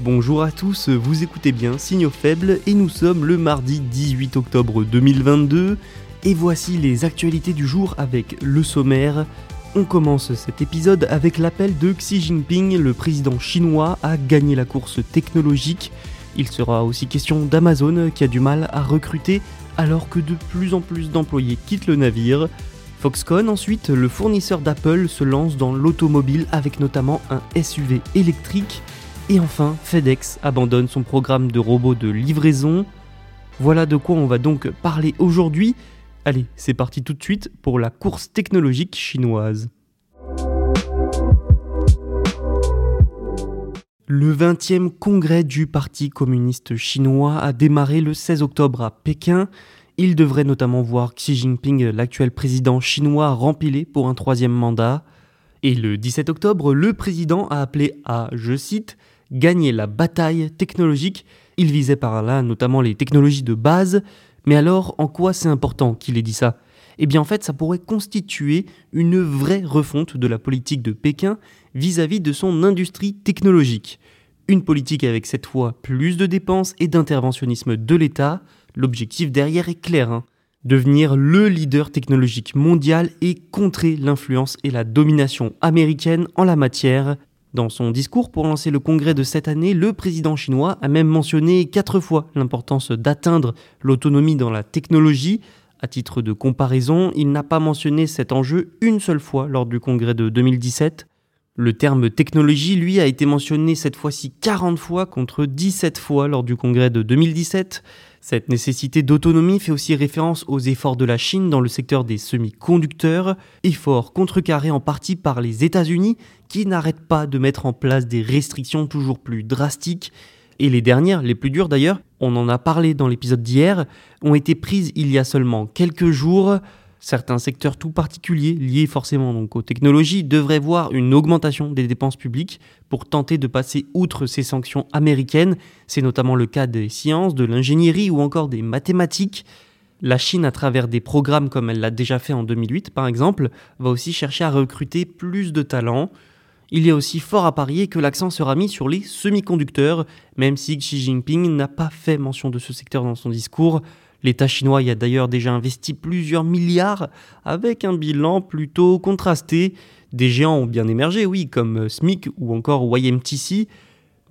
Bonjour à tous, vous écoutez bien Signaux faibles et nous sommes le mardi 18 octobre 2022 et voici les actualités du jour avec le sommaire. On commence cet épisode avec l'appel de Xi Jinping, le président chinois, à gagner la course technologique. Il sera aussi question d'Amazon qui a du mal à recruter alors que de plus en plus d'employés quittent le navire. Foxconn ensuite, le fournisseur d'Apple se lance dans l'automobile avec notamment un SUV électrique. Et enfin, FedEx abandonne son programme de robots de livraison. Voilà de quoi on va donc parler aujourd'hui. Allez, c'est parti tout de suite pour la course technologique chinoise. Le 20e congrès du Parti communiste chinois a démarré le 16 octobre à Pékin. Il devrait notamment voir Xi Jinping, l'actuel président chinois, rempilé pour un troisième mandat. Et le 17 octobre, le président a appelé à, je cite, gagner la bataille technologique. Il visait par là notamment les technologies de base. Mais alors, en quoi c'est important qu'il ait dit ça? Eh bien en fait, ça pourrait constituer une vraie refonte de la politique de Pékin vis-à-vis de son industrie technologique. Une politique avec cette fois plus de dépenses et d'interventionnisme de l'État. L'objectif derrière est clair. Hein. Devenir le leader technologique mondial et contrer l'influence et la domination américaine en la matière. Dans son discours pour lancer le congrès de cette année, le président chinois a même mentionné quatre fois l'importance d'atteindre l'autonomie dans la technologie. À titre de comparaison, il n'a pas mentionné cet enjeu une seule fois lors du congrès de 2017. Le terme technologie, lui, a été mentionné cette fois-ci 40 fois contre 17 fois lors du congrès de 2017. Cette nécessité d'autonomie fait aussi référence aux efforts de la Chine dans le secteur des semi-conducteurs, efforts contrecarrés en partie par les États-Unis qui n'arrêtent pas de mettre en place des restrictions toujours plus drastiques. Et les dernières, les plus dures d'ailleurs, on en a parlé dans l'épisode d'hier, ont été prises il y a seulement quelques jours. Certains secteurs tout particuliers, liés forcément donc aux technologies, devraient voir une augmentation des dépenses publiques pour tenter de passer outre ces sanctions américaines. C'est notamment le cas des sciences, de l'ingénierie ou encore des mathématiques. La Chine, à travers des programmes comme elle l'a déjà fait en 2008 par exemple, va aussi chercher à recruter plus de talents. Il y a aussi fort à parier que l'accent sera mis sur les semi-conducteurs, même si Xi Jinping n'a pas fait mention de ce secteur dans son discours. L'État chinois y a d'ailleurs déjà investi plusieurs milliards avec un bilan plutôt contrasté. Des géants ont bien émergé, oui, comme SMIC ou encore YMTC,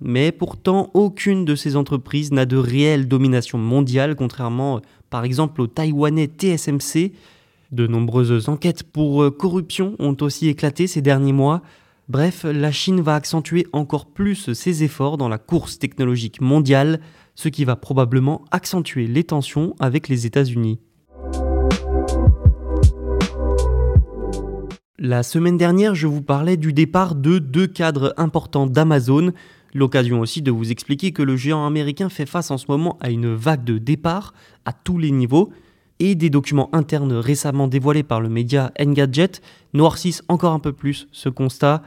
mais pourtant aucune de ces entreprises n'a de réelle domination mondiale, contrairement par exemple au taïwanais TSMC. De nombreuses enquêtes pour corruption ont aussi éclaté ces derniers mois. Bref, la Chine va accentuer encore plus ses efforts dans la course technologique mondiale ce qui va probablement accentuer les tensions avec les États-Unis. La semaine dernière, je vous parlais du départ de deux cadres importants d'Amazon, l'occasion aussi de vous expliquer que le géant américain fait face en ce moment à une vague de départ à tous les niveaux, et des documents internes récemment dévoilés par le média Engadget noircissent encore un peu plus ce constat.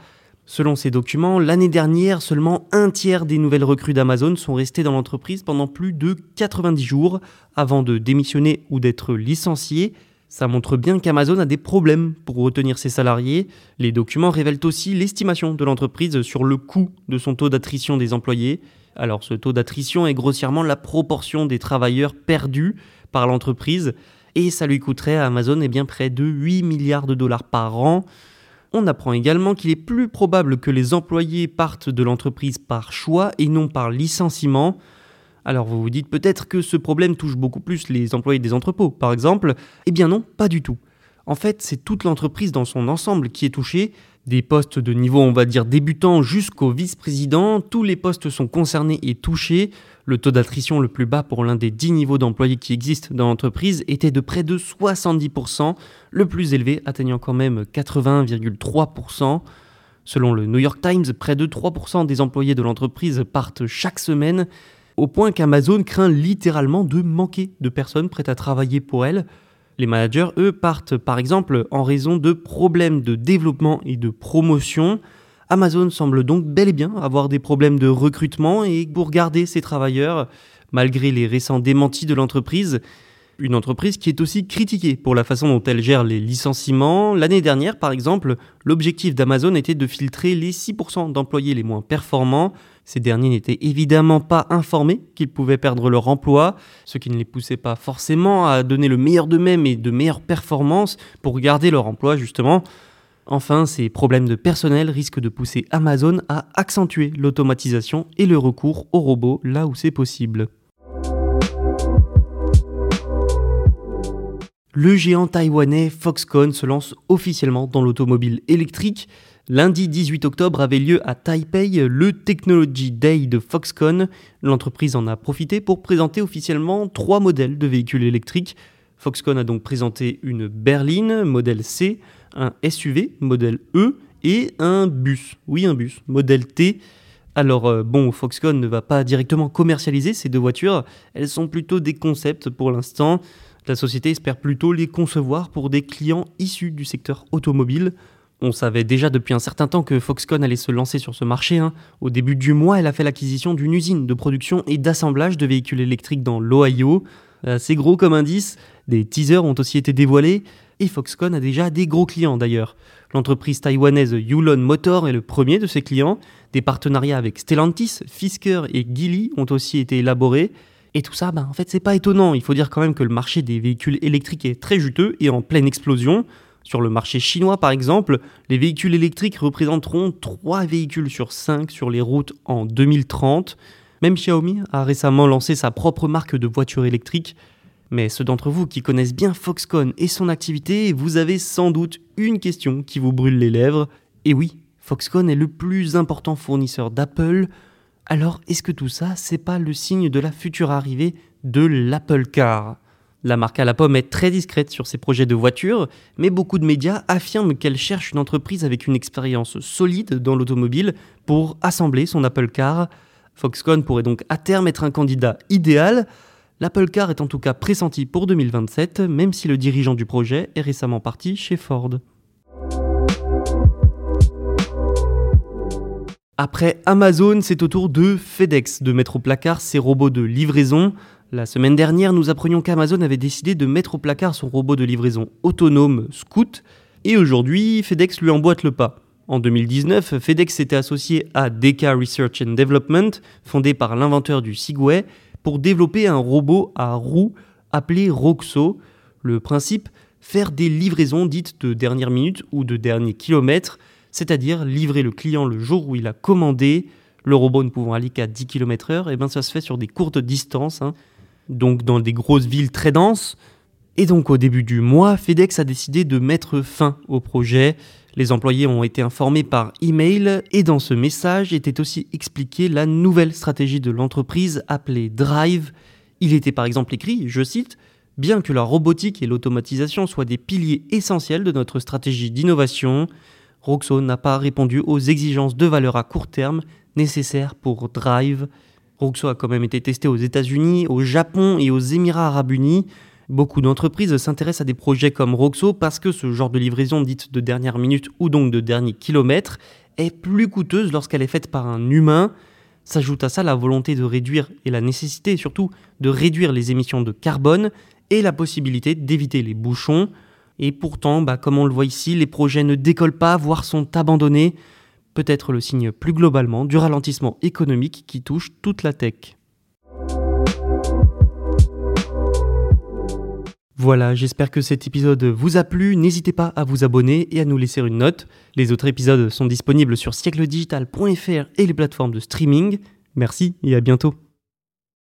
Selon ces documents, l'année dernière, seulement un tiers des nouvelles recrues d'Amazon sont restées dans l'entreprise pendant plus de 90 jours avant de démissionner ou d'être licenciées. Ça montre bien qu'Amazon a des problèmes pour retenir ses salariés. Les documents révèlent aussi l'estimation de l'entreprise sur le coût de son taux d'attrition des employés. Alors ce taux d'attrition est grossièrement la proportion des travailleurs perdus par l'entreprise et ça lui coûterait à Amazon eh bien, près de 8 milliards de dollars par an. On apprend également qu'il est plus probable que les employés partent de l'entreprise par choix et non par licenciement. Alors vous vous dites peut-être que ce problème touche beaucoup plus les employés des entrepôts, par exemple. Eh bien non, pas du tout. En fait, c'est toute l'entreprise dans son ensemble qui est touchée. Des postes de niveau, on va dire, débutant jusqu'au vice-président, tous les postes sont concernés et touchés. Le taux d'attrition le plus bas pour l'un des 10 niveaux d'employés qui existent dans l'entreprise était de près de 70%, le plus élevé atteignant quand même 80,3%. Selon le New York Times, près de 3% des employés de l'entreprise partent chaque semaine, au point qu'Amazon craint littéralement de manquer de personnes prêtes à travailler pour elle. Les managers, eux, partent par exemple en raison de problèmes de développement et de promotion. Amazon semble donc bel et bien avoir des problèmes de recrutement et pour garder ses travailleurs, malgré les récents démentis de l'entreprise, une entreprise qui est aussi critiquée pour la façon dont elle gère les licenciements. L'année dernière, par exemple, l'objectif d'Amazon était de filtrer les 6% d'employés les moins performants. Ces derniers n'étaient évidemment pas informés qu'ils pouvaient perdre leur emploi, ce qui ne les poussait pas forcément à donner le meilleur d'eux-mêmes et de meilleures performances pour garder leur emploi justement. Enfin, ces problèmes de personnel risquent de pousser Amazon à accentuer l'automatisation et le recours aux robots là où c'est possible. le géant taïwanais Foxconn se lance officiellement dans l'automobile électrique. Lundi 18 octobre avait lieu à Taipei le Technology Day de Foxconn. L'entreprise en a profité pour présenter officiellement trois modèles de véhicules électriques. Foxconn a donc présenté une berline modèle C, un SUV modèle E et un bus. Oui, un bus modèle T. Alors euh, bon, Foxconn ne va pas directement commercialiser ces deux voitures, elles sont plutôt des concepts pour l'instant. La société espère plutôt les concevoir pour des clients issus du secteur automobile. On savait déjà depuis un certain temps que Foxconn allait se lancer sur ce marché. Hein. Au début du mois, elle a fait l'acquisition d'une usine de production et d'assemblage de véhicules électriques dans l'Ohio. C'est gros comme indice, des teasers ont aussi été dévoilés, et Foxconn a déjà des gros clients d'ailleurs. L'entreprise taïwanaise Yulon Motor est le premier de ses clients. Des partenariats avec Stellantis, Fisker et Geely ont aussi été élaborés. Et tout ça, bah, en fait, c'est pas étonnant. Il faut dire quand même que le marché des véhicules électriques est très juteux et en pleine explosion. Sur le marché chinois, par exemple, les véhicules électriques représenteront 3 véhicules sur 5 sur les routes en 2030. Même Xiaomi a récemment lancé sa propre marque de voitures électriques. Mais ceux d'entre vous qui connaissent bien Foxconn et son activité, vous avez sans doute une question qui vous brûle les lèvres. Et oui, Foxconn est le plus important fournisseur d'Apple, alors, est-ce que tout ça, c'est pas le signe de la future arrivée de l'Apple Car? La marque à la pomme est très discrète sur ses projets de voiture, mais beaucoup de médias affirment qu'elle cherche une entreprise avec une expérience solide dans l'automobile pour assembler son Apple Car. Foxconn pourrait donc à terme être un candidat idéal. L'Apple Car est en tout cas pressenti pour 2027, même si le dirigeant du projet est récemment parti chez Ford. Après Amazon, c'est au tour de FedEx de mettre au placard ses robots de livraison. La semaine dernière, nous apprenions qu'Amazon avait décidé de mettre au placard son robot de livraison autonome Scoot, et aujourd'hui, FedEx lui emboîte le pas. En 2019, FedEx s'était associé à DK Research and Development, fondé par l'inventeur du Segway, pour développer un robot à roues appelé Roxo. Le principe, faire des livraisons dites de dernière minute ou de dernier kilomètre, c'est-à-dire livrer le client le jour où il a commandé, le robot ne pouvant aller qu'à 10 km/h, et bien ça se fait sur des courtes distances, hein. donc dans des grosses villes très denses. Et donc au début du mois, FedEx a décidé de mettre fin au projet. Les employés ont été informés par email et dans ce message était aussi expliquée la nouvelle stratégie de l'entreprise appelée Drive. Il était par exemple écrit, je cite, Bien que la robotique et l'automatisation soient des piliers essentiels de notre stratégie d'innovation, Roxo n'a pas répondu aux exigences de valeur à court terme nécessaires pour Drive. Roxo a quand même été testé aux États-Unis, au Japon et aux Émirats arabes unis. Beaucoup d'entreprises s'intéressent à des projets comme Roxo parce que ce genre de livraison dite de dernière minute ou donc de dernier kilomètre est plus coûteuse lorsqu'elle est faite par un humain. S'ajoute à ça la volonté de réduire et la nécessité surtout de réduire les émissions de carbone et la possibilité d'éviter les bouchons. Et pourtant, bah, comme on le voit ici, les projets ne décollent pas, voire sont abandonnés. Peut-être le signe plus globalement du ralentissement économique qui touche toute la tech. Voilà, j'espère que cet épisode vous a plu. N'hésitez pas à vous abonner et à nous laisser une note. Les autres épisodes sont disponibles sur siècledigital.fr et les plateformes de streaming. Merci et à bientôt.